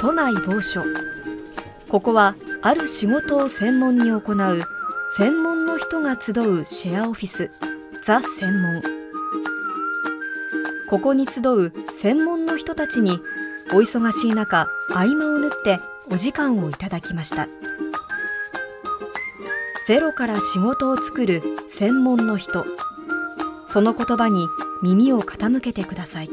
都内某所。ここはある仕事を専門に行う専門の人が集うシェアオフィスザ専門。ここに集う専門の人たちにお忙しい中合間を縫ってお時間をいただきました。ゼロから仕事を作る専門の人。その言葉に耳を傾けてください。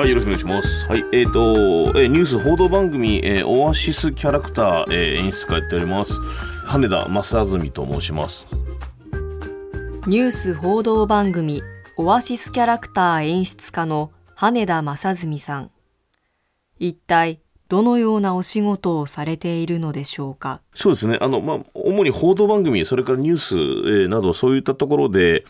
はい、よろしくお願いします。はい、えっ、ー、と、えー、ニュース報道番組、えー、オアシスキャラクター、えー、演出家やっております。羽田正純と申します。ニュース報道番組オアシスキャラクター演出家の羽田正純さん。一体どのようなお仕事をされているのでしょうか？そうですね。あの、まあ、主に報道番組、それからニュース、えー、など、そういったところで、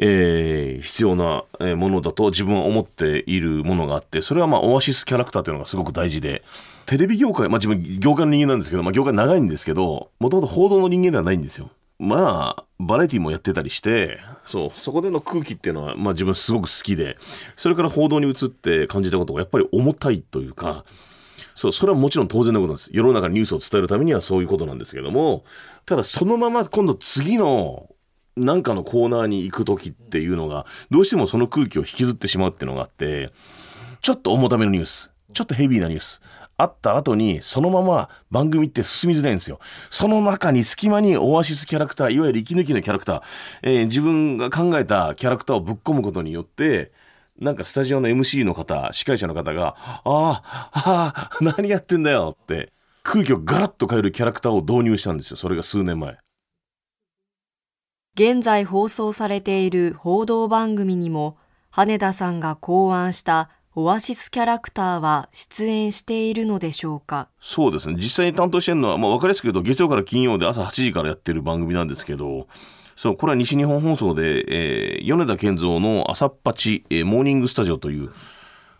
えー、必要なものだと自分は思っているものがあってそれはまあオアシスキャラクターというのがすごく大事でテレビ業界まあ自分業界の人間なんですけど、まあ、業界長いんですけどもともと報道の人間ではないんですよ。まあバラエティもやってたりしてそうそこでの空気っていうのは、まあ、自分すごく好きでそれから報道に移って感じたことがやっぱり重たいというか。そう、それはもちろん当然のことなんです。世の中にニュースを伝えるためにはそういうことなんですけども、ただそのまま今度次のなんかのコーナーに行く時っていうのが、どうしてもその空気を引きずってしまうっていうのがあって、ちょっと重ためのニュース、ちょっとヘビーなニュース、あった後に、そのまま番組って進みづらいんですよ。その中に隙間にオアシスキャラクター、いわゆる息抜きのキャラクター、えー、自分が考えたキャラクターをぶっ込むことによって、なんかスタジオの MC の方、司会者の方が、ああ、ああ、何やってんだよって、空気をガラッと変えるキャラクターを導入したんですよ。それが数年前。現在放送されている報道番組にも、羽田さんが考案したオアシスキャラクターは出演しているのでしょうか？そうですね。実際に担当してるのは、まあ分かりやすく言うと、月曜から金曜で朝8時からやってる番組なんですけど、そう、これは西日本放送で、えー、米田健三の朝っぱち、えー、モーニングスタジオという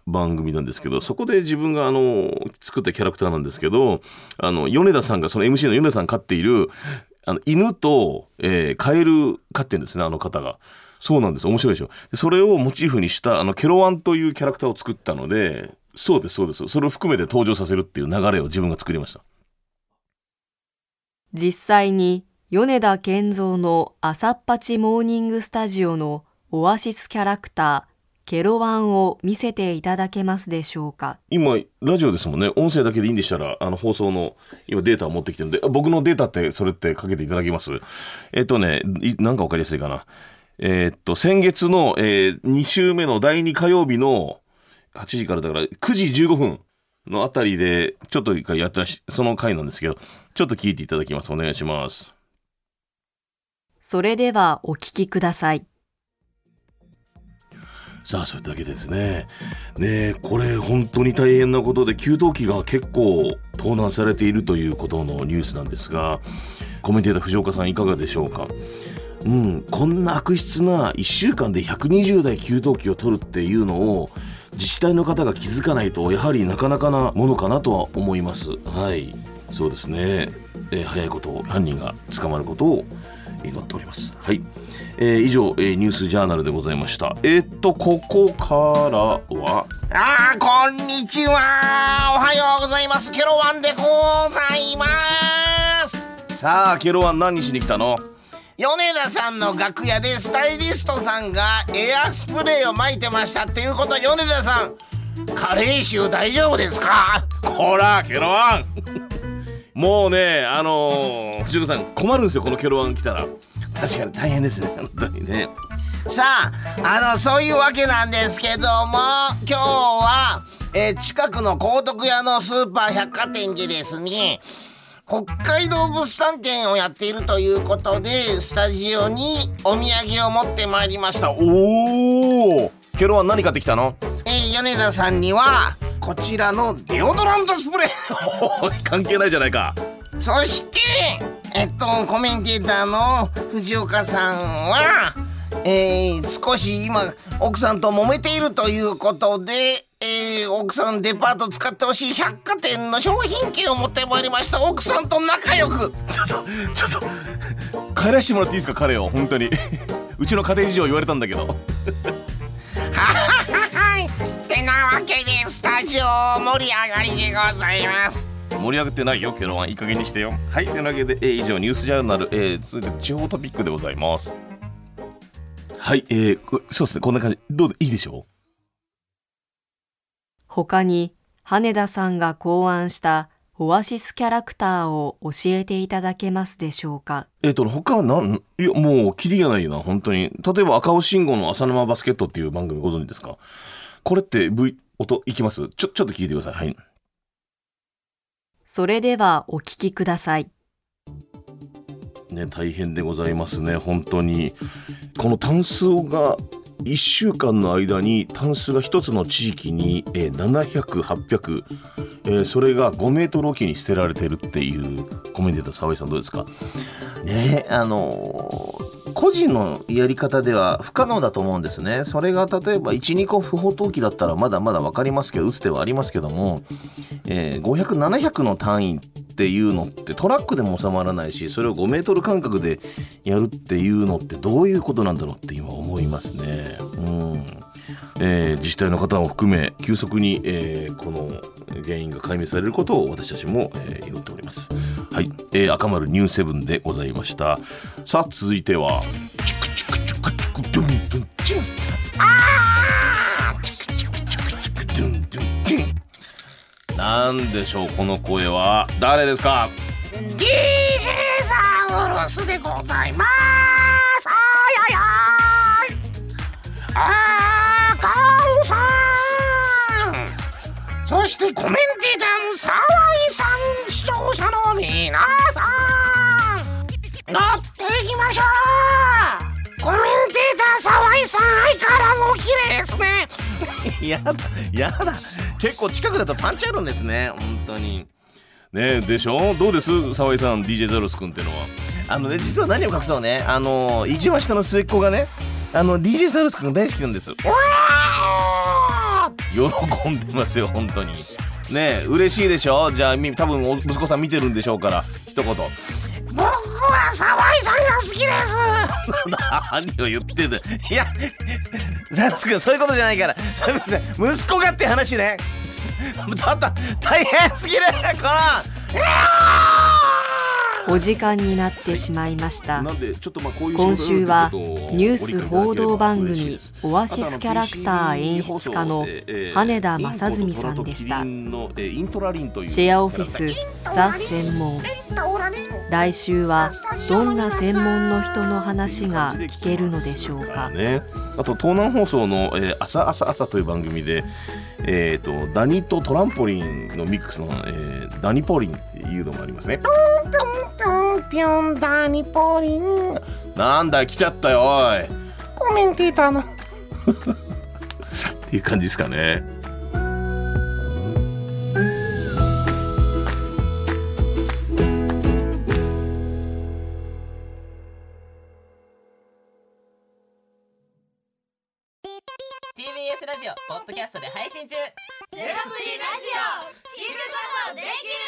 番組なんですけど、そこで自分があの、作ったキャラクターなんですけど、あの、米田さんが、その MC の米田さん飼っている、あの、犬と、えー、カエル飼ってんですね、あの方が。そうなんです。面白いでしょ。それをモチーフにした、あの、ケロワンというキャラクターを作ったので、そうです、そうです。それを含めて登場させるっていう流れを自分が作りました。実際に、米田健三の朝っぱちモーニングスタジオのオアシスキャラクター、ケロワンを見せていただけますでしょうか？今、ラジオですもんね。音声だけでいいんでしたら、あの、放送の、今データを持ってきてるんで、僕のデータって、それってかけていただけます？えっとね、なんかわかりやすいかな。えー、っと、先月の、えー、2週目の第2火曜日の8時からだから9時15分のあたりで、ちょっと一回やったらし、その回なんですけど、ちょっと聞いていただきます。お願いします。それではお聞きください。さあそれだけですね。ねこれ本当に大変なことで給湯器が結構盗難されているということのニュースなんですがコメンテーター藤岡さんいかがでしょうか？うん、こんな悪質な1週間で120台給湯器を取るっていうのを自治体の方が気づかないとやはりなかなかなものかなとは思います。はいそうですね、えー、早いこと犯人が捕まることを祈っております。はい、えー、以上、えー、ニュースジャーナルでございました。えー、っとここからはあーこんにちは。おはようございます。ケロワンでございます。さあケロワン何しに来たの？米田さんの楽屋でスタイリストさんがエアスプレーを撒いてましたっていうことは米田さん。加齢臭大丈夫ですか？こらケロワンもうねあのー、藤岡さん困るんですよこのケロワン来たら。確かに大変ですね本当にね。さああのそういうわけなんですけども今日は、えー、近くの高徳屋のスーパー百貨店でですね北海道物産展をやっているということでスタジオにお土産を持ってまいりました。おおケロは何買ってきたの？えー、米田さんにはこちらのデオドラントスプレー。関係ないじゃないか。そしてえっとコメンテーターの藤岡さんはえー、少し今奥さんと揉めているということでえー、奥さんデパート使ってほしい百貨店の商品券を持ってまいりました。奥さんと仲良く。ちょっとちょっと帰らしてもらっていいですか彼を。本当に。うちの家庭事情言われたんだけど わけでスタジオ盛り上がりでございます。盛り上がってないよケロワン。いい加減にしてよ。はいというわけで、えー以上ニュースジャーナル、えー、続いて地方トピックでございます。はいえー、こそうですねこんな感じ。どうでいいでしょ他に羽田さんが考案したオアシスキャラクターを教えていただけますでしょうか？うえっ、と他はなんいやもうキリがないな本当に。例えば赤尾信号の浅沼バスケットっていう番組ご存知ですか？これって V 音いきます？ちょちょっと聞いてください。はい。それではお聞きください。ね、大変でございますね。本当に。このタンスが1週間の間にタンスが1つの地域に、えー、700800、えーそれが5メートルおきに捨てられてるっていうコメンテーター沢井さんどうですか？ねあのー個人のやり方では不可能だと思うんですねそれが例えば12個不法投棄だったらまだまだ分かりますけど打つ手はありますけども、えー、500700の単位っていうのってトラックでも収まらないしそれを5メートル間隔でやるっていうのってどういうことなんだろうって今思いますね。うんえー自治体の方を含め急速に、えーこの原因が解明されることを私たちも、えー祈っております。はい、えー赤丸ニューセブンでございました。さあ続いてはチクチクチクチクドゥンドゥンチンあーチクチクチクチクドゥンドゥンチンなんでしょうこの声は誰ですか DJ ザウルスでございますあーややいあーしてコメンテーターの沢井さん視聴者の皆さん乗っていきましょう。コメンテーター沢井さん相変わらずお綺麗ですね。やだやだ。結構近くだとパンチあるんですね本当に。ねえでしょ？どうです？沢井さん DJ ザロス君ってのは。あのね実は何を隠そうね。あの一番下の末っ子がねあの DJ サウルス君大好きなんです喜んでますよ本当に。ねえ嬉しいでしょ？じゃあみ多分お息子さん見てるんでしょうから一言。僕は沢井さんが好きです。何を言ってんだよいや、ザルス君そういうことじゃないから、息子がって話ね。だった、大変すぎる、この。お時間になってしまいました。今週はニュース報道番組オアシスキャラクター演出家の羽田正純さんでした。シェアオフィスザ専門。来週はどんな専門の人の話が聞けるのでしょうか？ね、あと東南放送の、えー朝朝朝という番組で、えー、とダニとトランポリンのミックスの、えーダニポリンっていうのもありますね。ぴょんぴょんダニポリン。なんだ来ちゃったよおい。っコメンテーターの。ていう感じですかね。TBS ラジオポッドキャストで配信中。ゼロプリラジオ聞くことできる